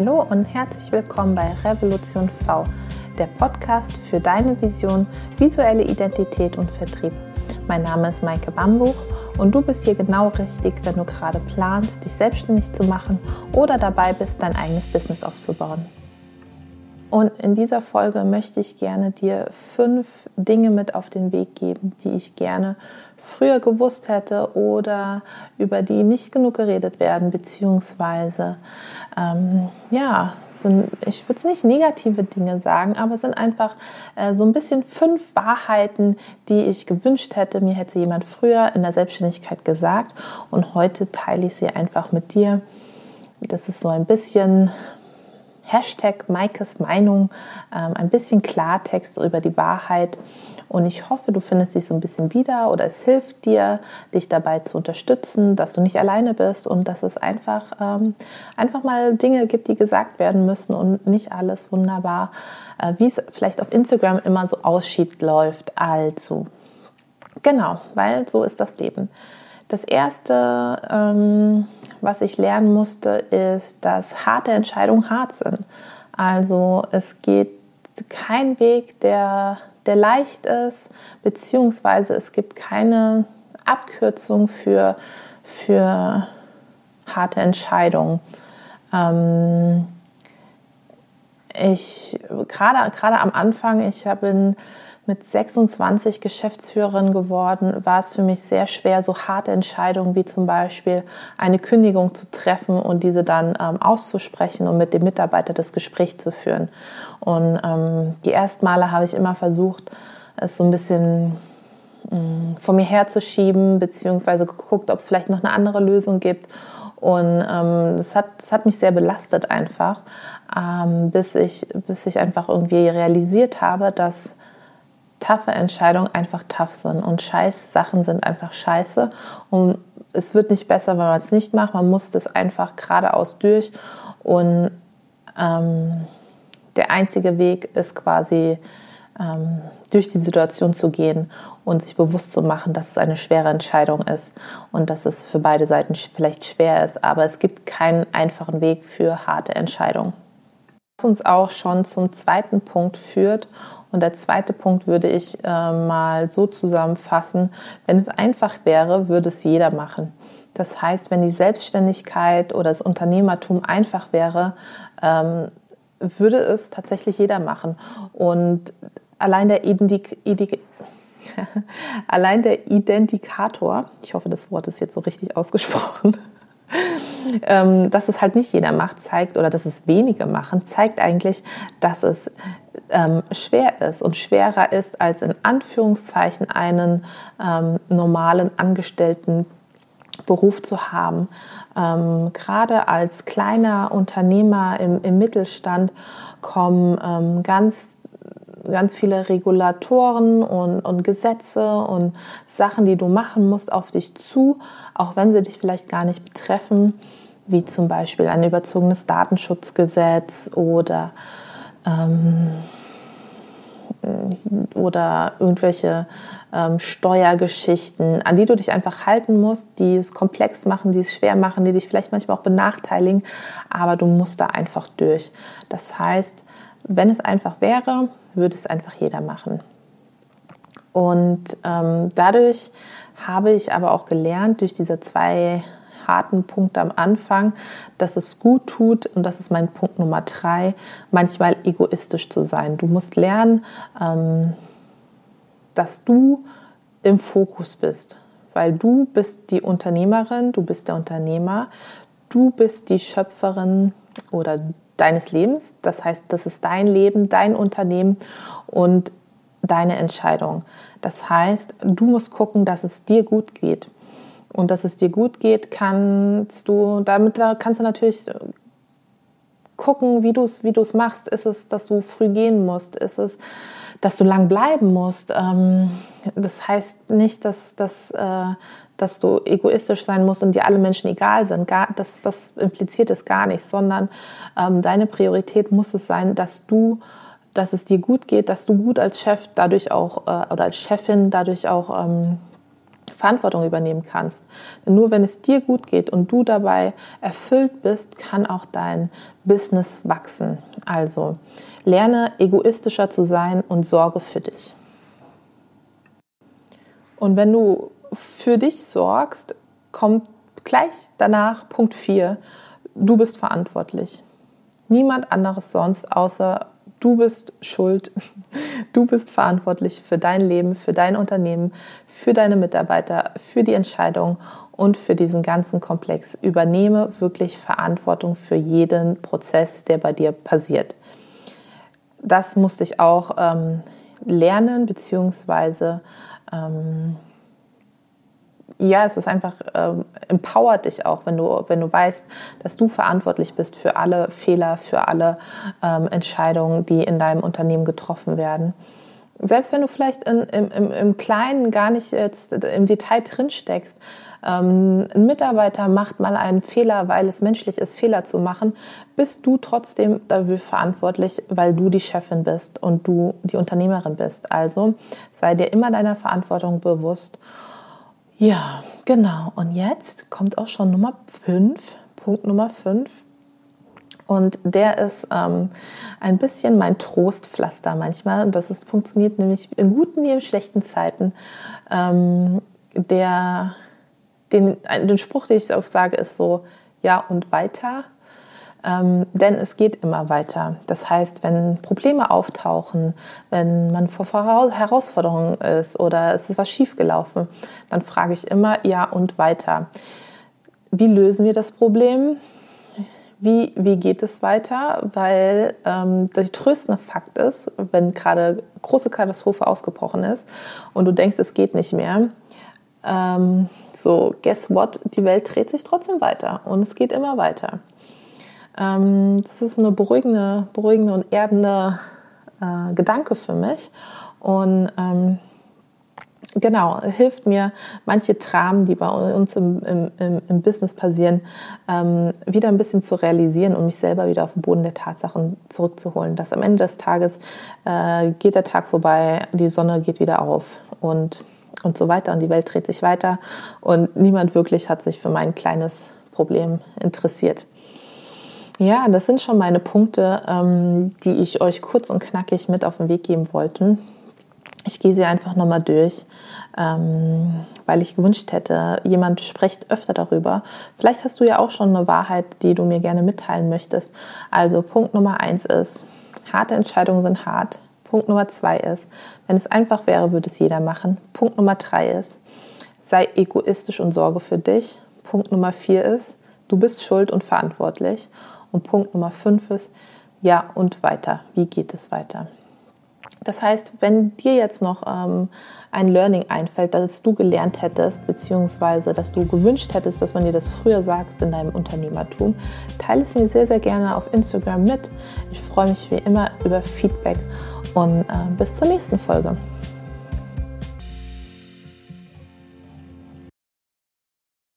Hallo und herzlich willkommen bei Revolution V, der Podcast für deine Vision, visuelle Identität und Vertrieb. Mein Name ist Maike Bambuch und du bist hier genau richtig, wenn du gerade planst, dich selbstständig zu machen oder dabei bist, dein eigenes Business aufzubauen. Und in dieser Folge möchte ich gerne dir fünf Dinge mit auf den Weg geben, die ich gerne früher gewusst hätte oder über die nicht genug geredet werden, beziehungsweise ähm, ja, sind, ich würde es nicht negative Dinge sagen, aber es sind einfach äh, so ein bisschen fünf Wahrheiten, die ich gewünscht hätte, mir hätte jemand früher in der Selbstständigkeit gesagt und heute teile ich sie einfach mit dir. Das ist so ein bisschen Hashtag Maikes Meinung, ähm, ein bisschen Klartext über die Wahrheit und ich hoffe, du findest dich so ein bisschen wieder oder es hilft dir, dich dabei zu unterstützen, dass du nicht alleine bist und dass es einfach, ähm, einfach mal Dinge gibt, die gesagt werden müssen und nicht alles wunderbar, äh, wie es vielleicht auf Instagram immer so aussieht, läuft. Also, genau, weil so ist das Leben. Das erste, ähm, was ich lernen musste, ist, dass harte Entscheidungen hart sind. Also es geht kein Weg, der der leicht ist, beziehungsweise es gibt keine Abkürzung für, für harte Entscheidungen. Ähm, ich gerade gerade am Anfang, ich habe mit 26 Geschäftsführerin geworden, war es für mich sehr schwer, so harte Entscheidungen wie zum Beispiel eine Kündigung zu treffen und diese dann ähm, auszusprechen und mit dem Mitarbeiter das Gespräch zu führen. Und ähm, die ersten Male habe ich immer versucht, es so ein bisschen ähm, vor mir herzuschieben, beziehungsweise geguckt, ob es vielleicht noch eine andere Lösung gibt. Und ähm, das, hat, das hat mich sehr belastet einfach, ähm, bis, ich, bis ich einfach irgendwie realisiert habe, dass taffe Entscheidungen einfach tough sind und scheiß Sachen sind einfach scheiße. Und es wird nicht besser, wenn man es nicht macht. Man muss das einfach geradeaus durch. Und ähm, der einzige Weg ist quasi ähm, durch die Situation zu gehen und sich bewusst zu machen, dass es eine schwere Entscheidung ist und dass es für beide Seiten vielleicht schwer ist, aber es gibt keinen einfachen Weg für harte Entscheidungen. Was uns auch schon zum zweiten Punkt führt und der zweite Punkt würde ich äh, mal so zusammenfassen, wenn es einfach wäre, würde es jeder machen. Das heißt, wenn die Selbstständigkeit oder das Unternehmertum einfach wäre, ähm, würde es tatsächlich jeder machen. Und allein der, Identik, Identik, allein der Identikator, ich hoffe, das Wort ist jetzt so richtig ausgesprochen, ähm, dass es halt nicht jeder macht, zeigt oder dass es wenige machen, zeigt eigentlich, dass es ähm, schwer ist und schwerer ist, als in Anführungszeichen einen ähm, normalen Angestellten Beruf zu haben. Ähm, gerade als kleiner Unternehmer im, im Mittelstand kommen ähm, ganz ganz viele Regulatoren und, und Gesetze und Sachen, die du machen musst, auf dich zu, auch wenn sie dich vielleicht gar nicht betreffen, wie zum Beispiel ein überzogenes Datenschutzgesetz oder ähm, oder irgendwelche ähm, Steuergeschichten, an die du dich einfach halten musst, die es komplex machen, die es schwer machen, die dich vielleicht manchmal auch benachteiligen, aber du musst da einfach durch. Das heißt, wenn es einfach wäre, würde es einfach jeder machen. Und ähm, dadurch habe ich aber auch gelernt, durch diese zwei harten Punkte am Anfang, dass es gut tut, und das ist mein Punkt Nummer drei, manchmal egoistisch zu sein. Du musst lernen, ähm, dass du im Fokus bist, weil du bist die Unternehmerin, du bist der Unternehmer, du bist die Schöpferin oder deines Lebens. Das heißt, das ist dein Leben, dein Unternehmen und deine Entscheidung. Das heißt, du musst gucken, dass es dir gut geht. Und dass es dir gut geht, kannst du, damit kannst du natürlich gucken, wie du es wie machst. Ist es, dass du früh gehen musst? Ist es, dass du lang bleiben musst? Ähm, das heißt nicht, dass, dass, äh, dass du egoistisch sein musst und dir alle Menschen egal sind. Gar, das, das impliziert es gar nicht, sondern ähm, deine Priorität muss es sein, dass du dass es dir gut geht, dass du gut als Chef dadurch auch äh, oder als Chefin dadurch auch ähm, Verantwortung übernehmen kannst. Denn nur wenn es dir gut geht und du dabei erfüllt bist, kann auch dein Business wachsen. Also lerne egoistischer zu sein und sorge für dich. Und wenn du für dich sorgst, kommt gleich danach Punkt 4. Du bist verantwortlich. Niemand anderes sonst außer du bist schuld. Du bist verantwortlich für dein Leben, für dein Unternehmen, für deine Mitarbeiter, für die Entscheidung und für diesen ganzen Komplex. Übernehme wirklich Verantwortung für jeden Prozess, der bei dir passiert. Das musste ich auch ähm, lernen, beziehungsweise ähm, ja, es ist einfach ähm, empowert dich auch, wenn du, wenn du weißt, dass du verantwortlich bist für alle Fehler, für alle ähm, Entscheidungen, die in deinem Unternehmen getroffen werden. Selbst wenn du vielleicht in, im, im, im Kleinen gar nicht jetzt im Detail drin steckst, ähm, ein Mitarbeiter macht mal einen Fehler, weil es menschlich ist, Fehler zu machen, bist du trotzdem dafür verantwortlich, weil du die Chefin bist und du die Unternehmerin bist. Also sei dir immer deiner Verantwortung bewusst ja, genau. Und jetzt kommt auch schon Nummer 5, Punkt Nummer 5. Und der ist ähm, ein bisschen mein Trostpflaster manchmal. Und das ist, funktioniert nämlich in guten wie in schlechten Zeiten. Ähm, der, den, den Spruch, den ich oft sage, ist so, ja und weiter. Ähm, denn es geht immer weiter. Das heißt, wenn Probleme auftauchen, wenn man vor Herausforderungen ist oder es ist was schiefgelaufen, dann frage ich immer, ja und weiter. Wie lösen wir das Problem? Wie, wie geht es weiter? Weil ähm, der tröstende Fakt ist, wenn gerade große Katastrophe ausgebrochen ist und du denkst, es geht nicht mehr, ähm, so, guess what? Die Welt dreht sich trotzdem weiter und es geht immer weiter. Ähm, das ist eine beruhigende, beruhigende und erdende äh, Gedanke für mich. Und ähm, genau, hilft mir, manche Dramen, die bei uns im, im, im Business passieren, ähm, wieder ein bisschen zu realisieren und mich selber wieder auf den Boden der Tatsachen zurückzuholen. Dass am Ende des Tages äh, geht der Tag vorbei, die Sonne geht wieder auf und, und so weiter und die Welt dreht sich weiter und niemand wirklich hat sich für mein kleines Problem interessiert. Ja, das sind schon meine Punkte, ähm, die ich euch kurz und knackig mit auf den Weg geben wollte. Ich gehe sie einfach nochmal durch, ähm, weil ich gewünscht hätte, jemand spricht öfter darüber. Vielleicht hast du ja auch schon eine Wahrheit, die du mir gerne mitteilen möchtest. Also Punkt Nummer eins ist, harte Entscheidungen sind hart. Punkt Nummer zwei ist, wenn es einfach wäre, würde es jeder machen. Punkt Nummer drei ist, sei egoistisch und sorge für dich. Punkt Nummer vier ist, du bist schuld und verantwortlich. Und Punkt Nummer fünf ist, ja und weiter. Wie geht es weiter? Das heißt, wenn dir jetzt noch ähm, ein Learning einfällt, das du gelernt hättest, beziehungsweise dass du gewünscht hättest, dass man dir das früher sagt in deinem Unternehmertum, teile es mir sehr, sehr gerne auf Instagram mit. Ich freue mich wie immer über Feedback und äh, bis zur nächsten Folge.